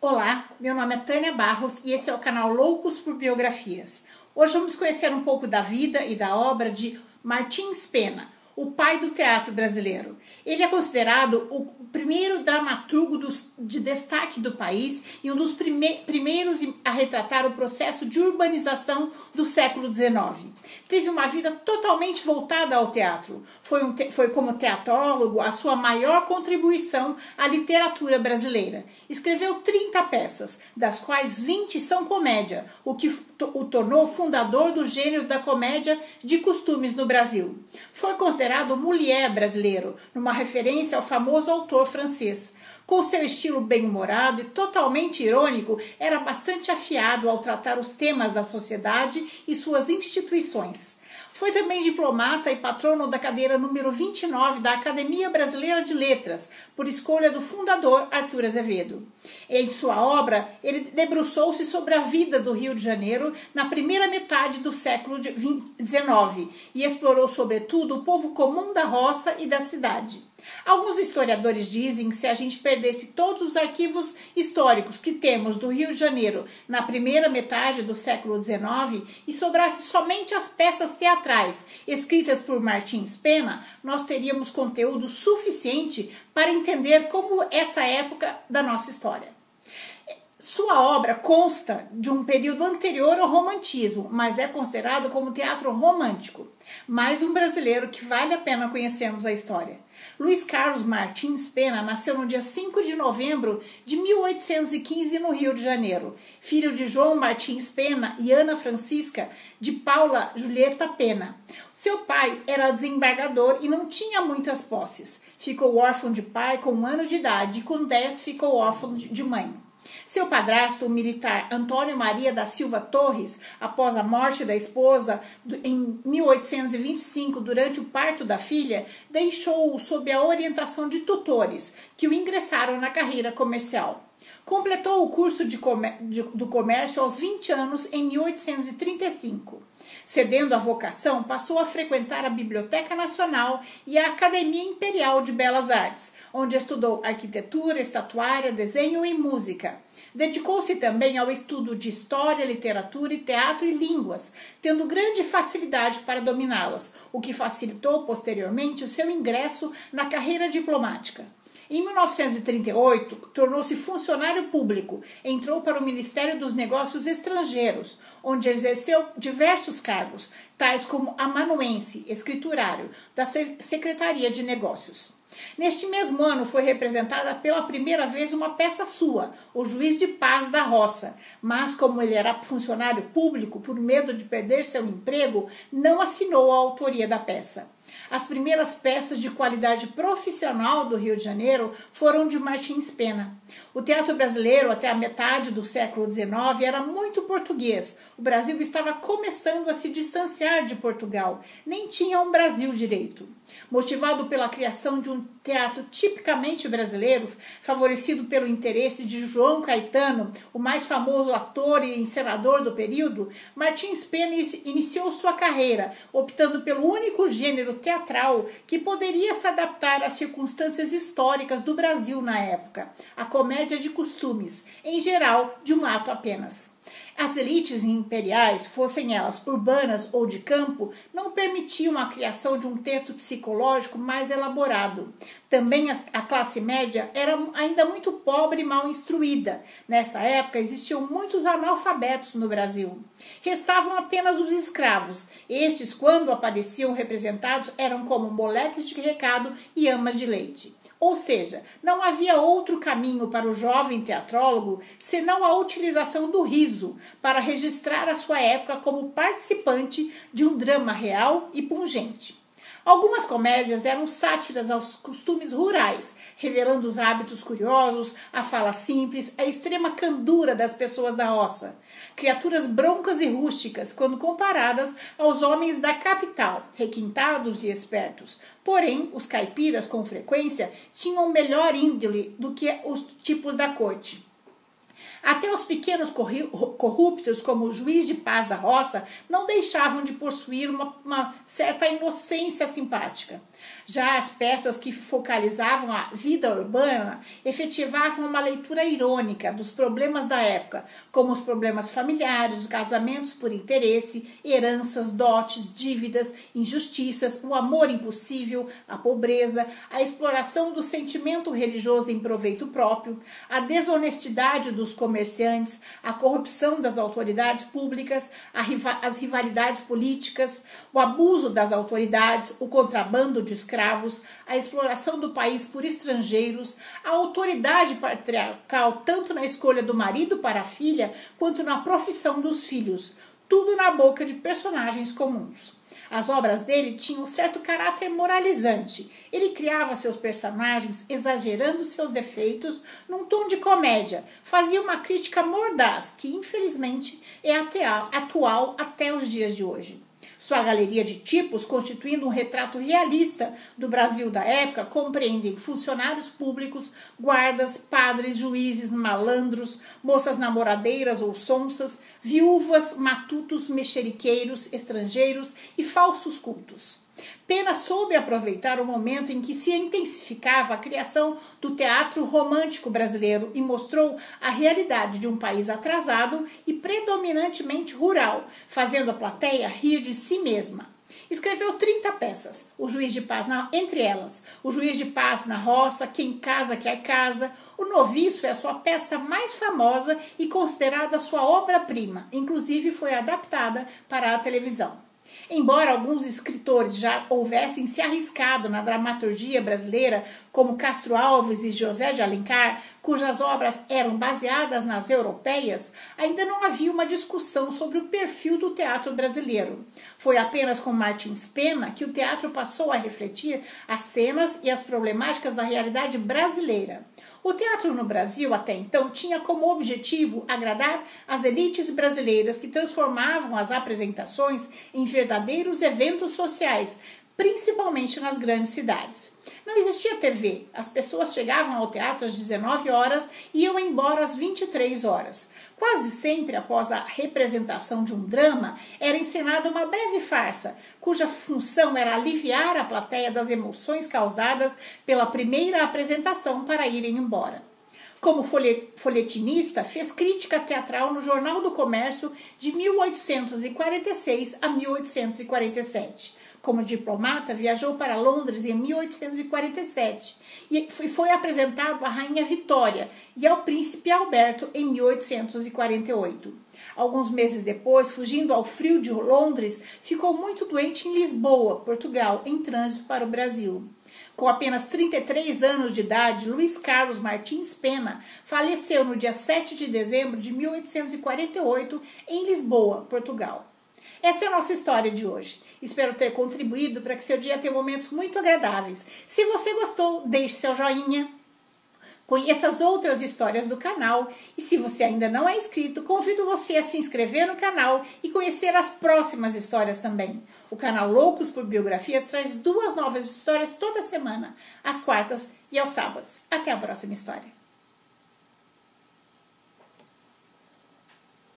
Olá, meu nome é Tânia Barros e esse é o canal Loucos por Biografias. Hoje vamos conhecer um pouco da vida e da obra de Martins Pena, o pai do teatro brasileiro. Ele é considerado o primeiro dramaturgo dos, de destaque do país e um dos prime, primeiros a retratar o processo de urbanização do século XIX. Teve uma vida totalmente voltada ao teatro. Foi, um, foi como teatrólogo a sua maior contribuição à literatura brasileira. Escreveu 30 peças, das quais 20 são comédia, o que o tornou fundador do gênero da comédia de costumes no Brasil. Foi considerado mulher brasileiro, numa referência ao famoso autor francês. Com seu estilo bem-humorado e totalmente irônico, era bastante afiado ao tratar os temas da sociedade e suas instituições. Foi também diplomata e patrono da cadeira número 29 da Academia Brasileira de Letras, por escolha do fundador Arthur Azevedo. Em sua obra, ele debruçou-se sobre a vida do Rio de Janeiro na primeira metade do século XIX e explorou, sobretudo, o povo comum da roça e da cidade. Alguns historiadores dizem que se a gente perdesse todos os arquivos históricos que temos do Rio de Janeiro na primeira metade do século XIX e sobrasse somente as peças teatrais escritas por Martins Pena, nós teríamos conteúdo suficiente para entender como essa época da nossa história. Sua obra consta de um período anterior ao romantismo, mas é considerado como teatro romântico. Mais um brasileiro que vale a pena conhecermos a história. Luiz Carlos Martins Pena nasceu no dia 5 de novembro de 1815 no Rio de Janeiro, filho de João Martins Pena e Ana Francisca de Paula Julieta Pena. Seu pai era desembargador e não tinha muitas posses. Ficou órfão de pai com um ano de idade e com 10 ficou órfão de mãe. Seu padrasto, o militar Antônio Maria da Silva Torres, após a morte da esposa em 1825, durante o parto da filha, deixou-o sob a orientação de tutores que o ingressaram na carreira comercial. Completou o curso de de, do comércio aos 20 anos em 1835. Cedendo à vocação, passou a frequentar a Biblioteca Nacional e a Academia Imperial de Belas Artes, onde estudou arquitetura, estatuária, desenho e música. Dedicou-se também ao estudo de história, literatura e teatro e línguas, tendo grande facilidade para dominá-las, o que facilitou posteriormente o seu ingresso na carreira diplomática. Em 1938, tornou-se funcionário público, entrou para o Ministério dos Negócios Estrangeiros, onde exerceu diversos cargos, tais como amanuense, escriturário, da Secretaria de Negócios. Neste mesmo ano foi representada pela primeira vez uma peça sua, O Juiz de Paz da Roça, mas como ele era funcionário público, por medo de perder seu emprego, não assinou a autoria da peça. As primeiras peças de qualidade profissional do Rio de Janeiro foram de Martins Pena. O teatro brasileiro, até a metade do século XIX, era muito português. O Brasil estava começando a se distanciar de Portugal, nem tinha um Brasil direito. Motivado pela criação de um teatro tipicamente brasileiro, favorecido pelo interesse de João Caetano, o mais famoso ator e encenador do período, Martins Pena iniciou sua carreira, optando pelo único gênero teatral que poderia se adaptar às circunstâncias históricas do Brasil na época, a comédia de costumes, em geral de um ato apenas. As elites imperiais, fossem elas urbanas ou de campo, não permitiam a criação de um texto psicológico mais elaborado. Também a classe média era ainda muito pobre e mal instruída. Nessa época existiam muitos analfabetos no Brasil. Restavam apenas os escravos. Estes, quando apareciam representados, eram como moleques de recado e amas de leite. Ou seja, não havia outro caminho para o jovem teatrólogo senão a utilização do riso para registrar a sua época como participante de um drama real e pungente. Algumas comédias eram sátiras aos costumes rurais, revelando os hábitos curiosos, a fala simples, a extrema candura das pessoas da roça. Criaturas broncas e rústicas quando comparadas aos homens da capital, requintados e espertos. Porém, os caipiras, com frequência, tinham melhor índole do que os tipos da corte. Até os pequenos corruptos, como o juiz de paz da roça, não deixavam de possuir uma, uma certa inocência simpática. Já as peças que focalizavam a vida urbana efetivavam uma leitura irônica dos problemas da época, como os problemas familiares, os casamentos por interesse, heranças, dotes, dívidas, injustiças, o amor impossível, a pobreza, a exploração do sentimento religioso em proveito próprio, a desonestidade dos comerciantes, a corrupção das autoridades públicas, as rivalidades políticas, o abuso das autoridades, o contrabando de escravos a exploração do país por estrangeiros, a autoridade patriarcal tanto na escolha do marido para a filha quanto na profissão dos filhos, tudo na boca de personagens comuns. As obras dele tinham um certo caráter moralizante. Ele criava seus personagens exagerando seus defeitos num tom de comédia, fazia uma crítica mordaz que, infelizmente, é atual até os dias de hoje. Sua galeria de tipos, constituindo um retrato realista do Brasil da época, compreendem funcionários públicos, guardas, padres, juízes, malandros, moças namoradeiras ou sonsas, viúvas, matutos, mexeriqueiros, estrangeiros e falsos cultos. Pena soube aproveitar o momento em que se intensificava a criação do teatro romântico brasileiro e mostrou a realidade de um país atrasado e predominantemente rural, fazendo a plateia rir de si mesma. Escreveu 30 peças, O Juiz de Paz, na, entre elas, O Juiz de Paz na Roça, Quem Casa Quer Casa. O Noviço é a sua peça mais famosa e considerada sua obra-prima, inclusive foi adaptada para a televisão. Embora alguns escritores já houvessem se arriscado na dramaturgia brasileira, como Castro Alves e José de Alencar, cujas obras eram baseadas nas europeias, ainda não havia uma discussão sobre o perfil do teatro brasileiro. Foi apenas com Martins Pena que o teatro passou a refletir as cenas e as problemáticas da realidade brasileira. O teatro no Brasil, até então, tinha como objetivo agradar as elites brasileiras que transformavam as apresentações em verdadeiros eventos sociais, principalmente nas grandes cidades. Não existia TV, as pessoas chegavam ao teatro às 19 horas e iam embora às 23 horas. Quase sempre após a representação de um drama, era encenada uma breve farsa, cuja função era aliviar a plateia das emoções causadas pela primeira apresentação para irem embora. Como folhetinista, fez crítica teatral no Jornal do Comércio de 1846 a 1847. Como diplomata, viajou para Londres em 1847 e foi apresentado à Rainha Vitória e ao Príncipe Alberto em 1848. Alguns meses depois, fugindo ao frio de Londres, ficou muito doente em Lisboa, Portugal, em trânsito para o Brasil. Com apenas 33 anos de idade, Luiz Carlos Martins Pena faleceu no dia 7 de dezembro de 1848 em Lisboa, Portugal. Essa é a nossa história de hoje. Espero ter contribuído para que seu dia tenha momentos muito agradáveis. Se você gostou, deixe seu joinha. Conheça as outras histórias do canal e se você ainda não é inscrito, convido você a se inscrever no canal e conhecer as próximas histórias também. O canal Loucos por Biografias traz duas novas histórias toda semana, às quartas e aos sábados. Até a próxima história.